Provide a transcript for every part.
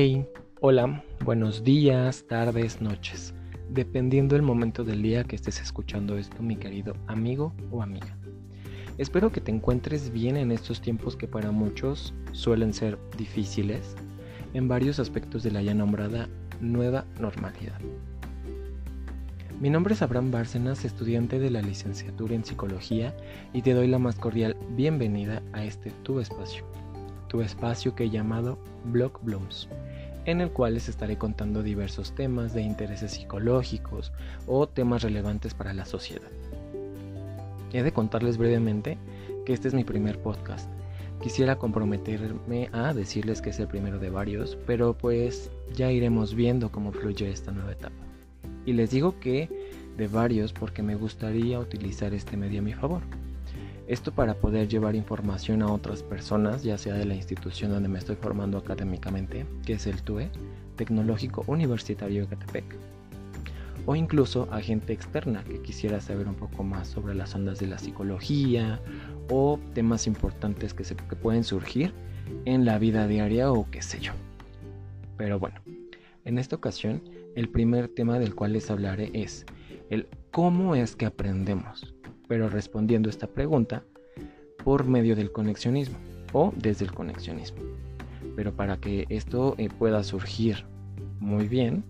Hey, hola, buenos días, tardes, noches, dependiendo del momento del día que estés escuchando esto, mi querido amigo o amiga. Espero que te encuentres bien en estos tiempos que para muchos suelen ser difíciles en varios aspectos de la ya nombrada nueva normalidad. Mi nombre es Abraham Bárcenas, estudiante de la licenciatura en psicología y te doy la más cordial bienvenida a este tu espacio tu espacio que he llamado Blog Blooms, en el cual les estaré contando diversos temas de intereses psicológicos o temas relevantes para la sociedad. He de contarles brevemente que este es mi primer podcast. Quisiera comprometerme a decirles que es el primero de varios, pero pues ya iremos viendo cómo fluye esta nueva etapa. Y les digo que de varios porque me gustaría utilizar este medio a mi favor. Esto para poder llevar información a otras personas, ya sea de la institución donde me estoy formando académicamente, que es el TUE, Tecnológico Universitario de Catepec, o incluso a gente externa que quisiera saber un poco más sobre las ondas de la psicología o temas importantes que, se, que pueden surgir en la vida diaria o qué sé yo. Pero bueno, en esta ocasión el primer tema del cual les hablaré es el cómo es que aprendemos pero respondiendo esta pregunta por medio del conexionismo o desde el conexionismo. Pero para que esto eh, pueda surgir muy bien,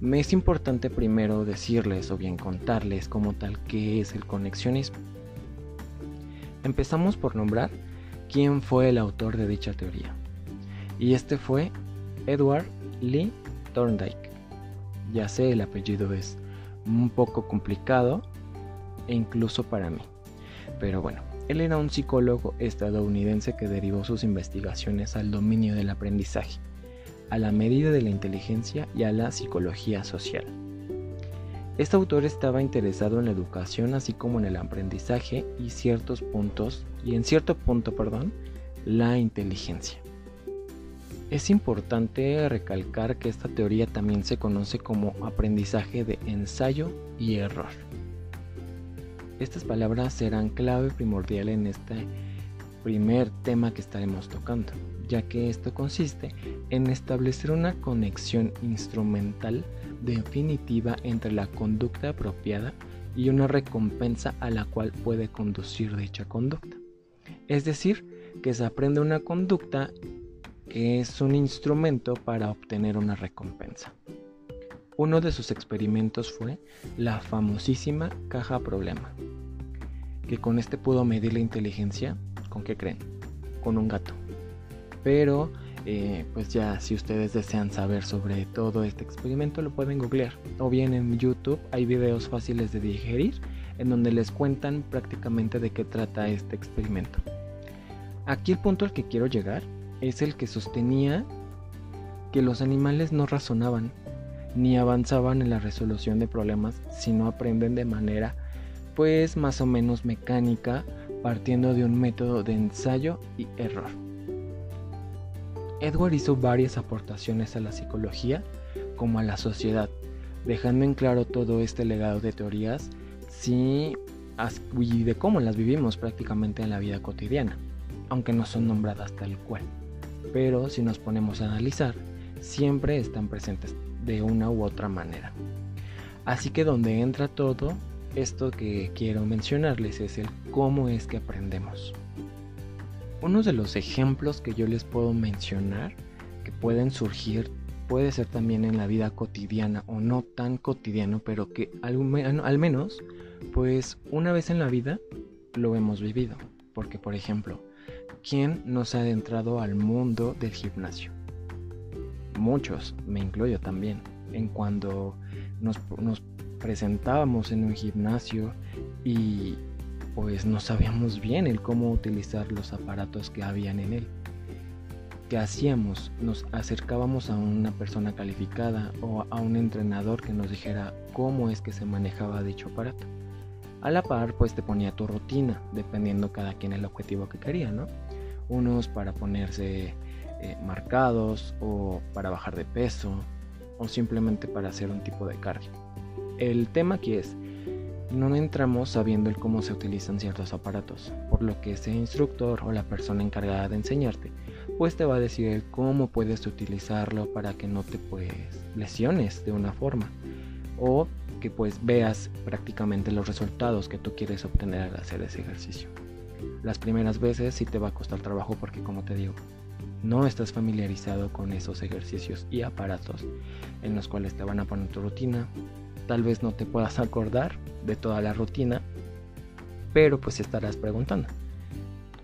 me es importante primero decirles o bien contarles como tal qué es el conexionismo. Empezamos por nombrar quién fue el autor de dicha teoría. Y este fue Edward Lee Thorndike. Ya sé, el apellido es un poco complicado, e incluso para mí. Pero bueno, él era un psicólogo estadounidense que derivó sus investigaciones al dominio del aprendizaje, a la medida de la inteligencia y a la psicología social. Este autor estaba interesado en la educación así como en el aprendizaje y ciertos puntos y en cierto punto, perdón, la inteligencia. Es importante recalcar que esta teoría también se conoce como aprendizaje de ensayo y error. Estas palabras serán clave primordial en este primer tema que estaremos tocando, ya que esto consiste en establecer una conexión instrumental definitiva entre la conducta apropiada y una recompensa a la cual puede conducir dicha conducta. Es decir, que se aprende una conducta que es un instrumento para obtener una recompensa. Uno de sus experimentos fue la famosísima caja problema, que con este pudo medir la inteligencia, ¿con qué creen? Con un gato. Pero, eh, pues ya si ustedes desean saber sobre todo este experimento, lo pueden googlear. O bien en YouTube hay videos fáciles de digerir en donde les cuentan prácticamente de qué trata este experimento. Aquí el punto al que quiero llegar es el que sostenía que los animales no razonaban ni avanzaban en la resolución de problemas si no aprenden de manera pues más o menos mecánica partiendo de un método de ensayo y error. Edward hizo varias aportaciones a la psicología como a la sociedad, dejando en claro todo este legado de teorías y de cómo las vivimos prácticamente en la vida cotidiana, aunque no son nombradas tal cual. Pero si nos ponemos a analizar, siempre están presentes de una u otra manera. Así que donde entra todo, esto que quiero mencionarles es el cómo es que aprendemos. Uno de los ejemplos que yo les puedo mencionar que pueden surgir puede ser también en la vida cotidiana o no tan cotidiano, pero que al, al menos pues una vez en la vida lo hemos vivido. Porque por ejemplo, ¿quién nos ha adentrado al mundo del gimnasio? Muchos, me incluyo también, en cuando nos, presentábamos en un gimnasio y pues no sabíamos bien el cómo utilizar los aparatos que habían en él. ¿Qué hacíamos? Nos acercábamos a una persona calificada o a un entrenador que nos dijera cómo es que se manejaba dicho aparato. A la par, pues te ponía tu rutina, dependiendo cada quien el objetivo que quería, ¿no? Unos para ponerse eh, marcados o para bajar de peso o simplemente para hacer un tipo de cardio. El tema aquí es, no entramos sabiendo el cómo se utilizan ciertos aparatos, por lo que ese instructor o la persona encargada de enseñarte pues te va a decir cómo puedes utilizarlo para que no te pues lesiones de una forma o que pues veas prácticamente los resultados que tú quieres obtener al hacer ese ejercicio. Las primeras veces sí te va a costar trabajo porque como te digo, no estás familiarizado con esos ejercicios y aparatos en los cuales te van a poner tu rutina. Tal vez no te puedas acordar de toda la rutina, pero pues estarás preguntando.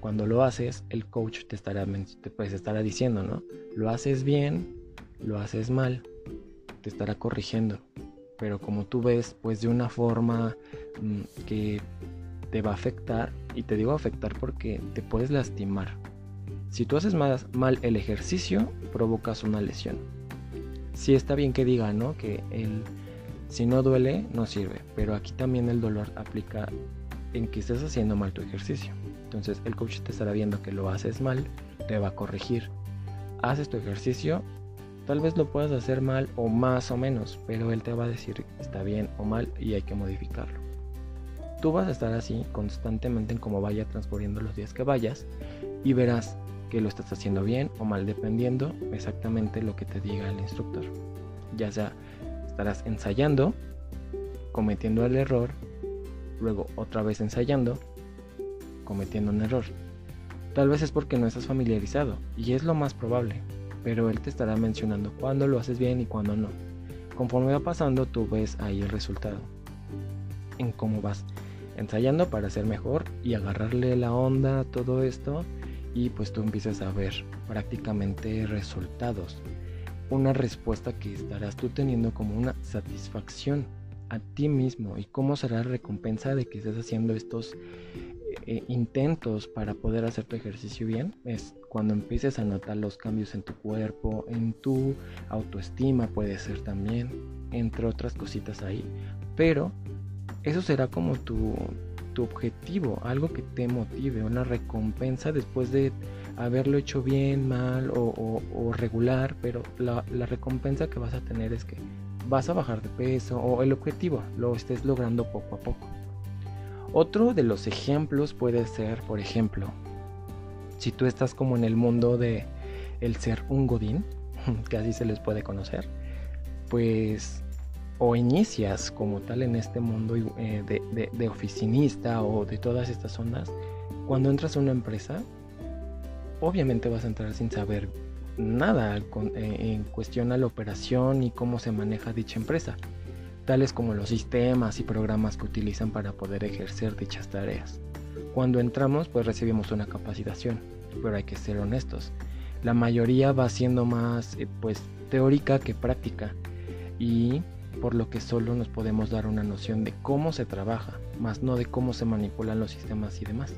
Cuando lo haces, el coach te estará, te pues, estará diciendo, ¿no? Lo haces bien, lo haces mal, te estará corrigiendo. Pero como tú ves, pues de una forma mm, que te va a afectar, y te digo afectar porque te puedes lastimar. Si tú haces mal el ejercicio, provocas una lesión. Si está bien que diga, ¿no? Que si no duele, no sirve. Pero aquí también el dolor aplica en que estés haciendo mal tu ejercicio. Entonces el coach te estará viendo que lo haces mal, te va a corregir. Haces tu ejercicio, tal vez lo puedas hacer mal o más o menos, pero él te va a decir está bien o mal y hay que modificarlo. Tú vas a estar así constantemente en cómo vaya transcurriendo los días que vayas y verás que lo estás haciendo bien o mal dependiendo exactamente lo que te diga el instructor. Ya sea estarás ensayando, cometiendo el error, luego otra vez ensayando, cometiendo un error. Tal vez es porque no estás familiarizado y es lo más probable, pero él te estará mencionando cuándo lo haces bien y cuándo no. Conforme va pasando, tú ves ahí el resultado, en cómo vas ensayando para ser mejor y agarrarle la onda a todo esto y pues tú empiezas a ver prácticamente resultados. Una respuesta que estarás tú teniendo como una satisfacción a ti mismo y cómo será la recompensa de que estés haciendo estos eh, intentos para poder hacer tu ejercicio bien es cuando empieces a notar los cambios en tu cuerpo, en tu autoestima puede ser también, entre otras cositas ahí. Pero eso será como tu, tu objetivo, algo que te motive, una recompensa después de haberlo hecho bien, mal o, regular, pero la, la, recompensa que vas a tener es que vas a bajar de peso o el objetivo lo estés logrando poco a poco. Otro de los ejemplos puede ser, por ejemplo, si tú estás como en el mundo de el ser un godín, que así se les puede conocer, pues o inicias como tal en este mundo eh, de, oficinista o de todas estas ondas, cuando entras a una empresa, obviamente vas a entrar sin saber nada eh, en cuestión a la operación y cómo se maneja dicha empresa, tales como los sistemas y programas que utilizan para poder ejercer dichas tareas. Cuando entramos, pues recibimos una capacitación, pero hay que ser honestos. La mayoría va siendo más eh, pues teórica que práctica y por lo que solo nos podemos dar una noción de cómo se trabaja, más no de cómo se manipulan los sistemas y demás.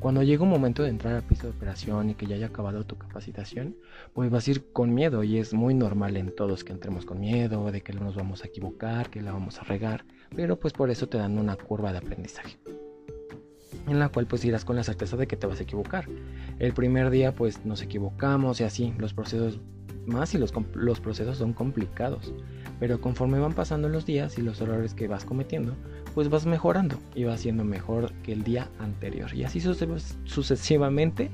Cuando llega un momento de entrar al piso de operación y que ya haya acabado tu capacitación, pues vas a ir con miedo y es muy normal en todos que entremos con miedo, de que nos vamos a equivocar, que la vamos a regar, pero pues por eso te dan una curva de aprendizaje en la cual pues irás con la certeza de que te vas a equivocar. El primer día pues nos equivocamos y así los procesos más y los, los procesos son complicados. Pero conforme van pasando los días y los errores que vas cometiendo, pues vas mejorando y vas siendo mejor que el día anterior. Y así sucesivamente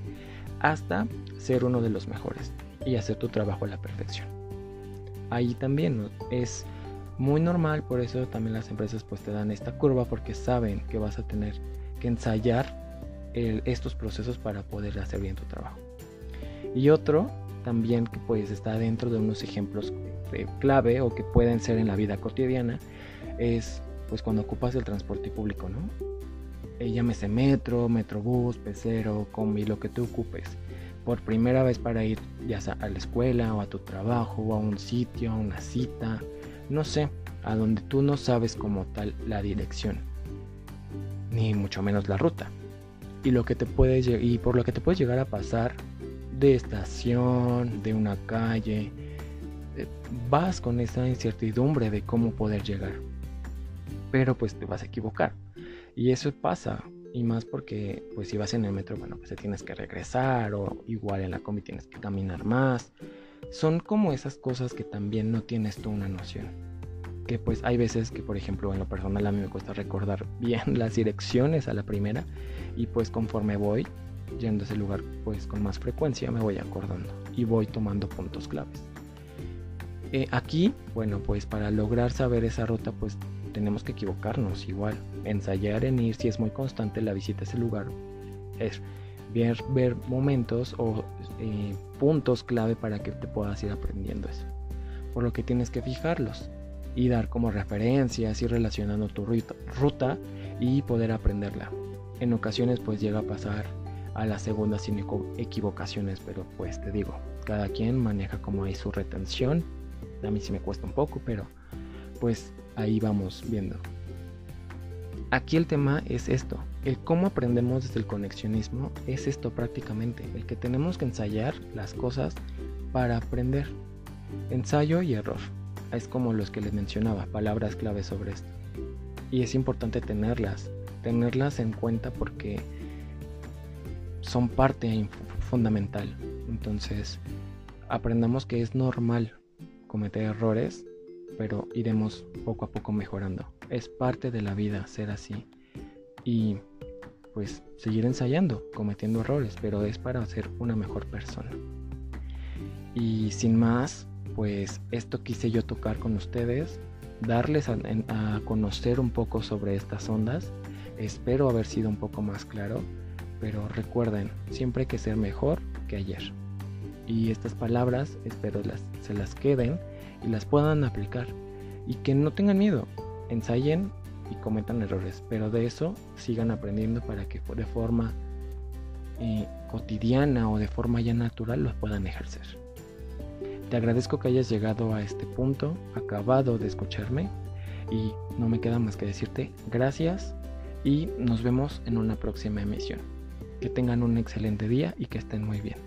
hasta ser uno de los mejores y hacer tu trabajo a la perfección. Ahí también es muy normal, por eso también las empresas pues te dan esta curva porque saben que vas a tener que ensayar estos procesos para poder hacer bien tu trabajo. Y otro también que pues está dentro de unos ejemplos clave o que pueden ser en la vida cotidiana es pues cuando ocupas el transporte público, ¿no? Eh, llámese metro, metrobús, pecero, combi, lo que tú ocupes. Por primera vez para ir ya sea a la escuela o a tu trabajo o a un sitio, a una cita, no sé, a donde tú no sabes como tal la dirección, ni mucho menos la ruta. Y, lo que te puede, y por lo que te puedes llegar a pasar de estación, de una calle, eh, vas con esa incertidumbre de cómo poder llegar. Pero pues te vas a equivocar. Y eso pasa. Y más porque pues si vas en el metro, bueno, pues te tienes que regresar o igual en la combi tienes que caminar más. Son como esas cosas que también no tienes tú una noción. Que pues hay veces que por ejemplo en lo personal a mí me cuesta recordar bien las direcciones a la primera y pues conforme voy yendo a ese lugar pues con más frecuencia me voy acordando y voy tomando puntos claves. Eh, aquí, bueno, pues para lograr saber esa ruta, pues tenemos que equivocarnos igual. Ensayar en ir si es muy constante la visita a ese lugar. Es ver, ver momentos o eh, puntos clave para que te puedas ir aprendiendo eso. Por lo que tienes que fijarlos y dar como referencias, ir relacionando tu ruta y poder aprenderla. En ocasiones pues llega a pasar a la segunda sin equivocaciones, pero pues te digo, cada quien maneja como ahí su retención a mí sí me cuesta un poco, pero pues ahí vamos viendo. Aquí el tema es esto, el cómo aprendemos desde el conexionismo es esto prácticamente, el que tenemos que ensayar las cosas para aprender. Ensayo y error, es como los que les mencionaba, palabras claves sobre esto. Y es importante tenerlas, tenerlas en cuenta porque son parte fundamental. Entonces, aprendamos que es normal cometer errores, pero iremos poco a poco mejorando. Es parte de la vida ser así. Y pues seguir ensayando, cometiendo errores, pero es para ser una mejor persona. Y sin más, pues esto quise yo tocar con ustedes, darles a, a, conocer un poco sobre estas ondas. Espero haber sido un poco más claro, pero recuerden, siempre hay que ser mejor que ayer y estas palabras espero las, se las queden y las puedan aplicar y que no tengan miedo, ensayen y cometan errores, pero de eso sigan aprendiendo para que de forma eh, cotidiana o de forma ya natural los puedan ejercer. Te agradezco que hayas llegado a este punto, acabado de escucharme y no me queda más que decirte gracias y nos vemos en una próxima emisión. Que tengan un excelente día y que estén muy bien.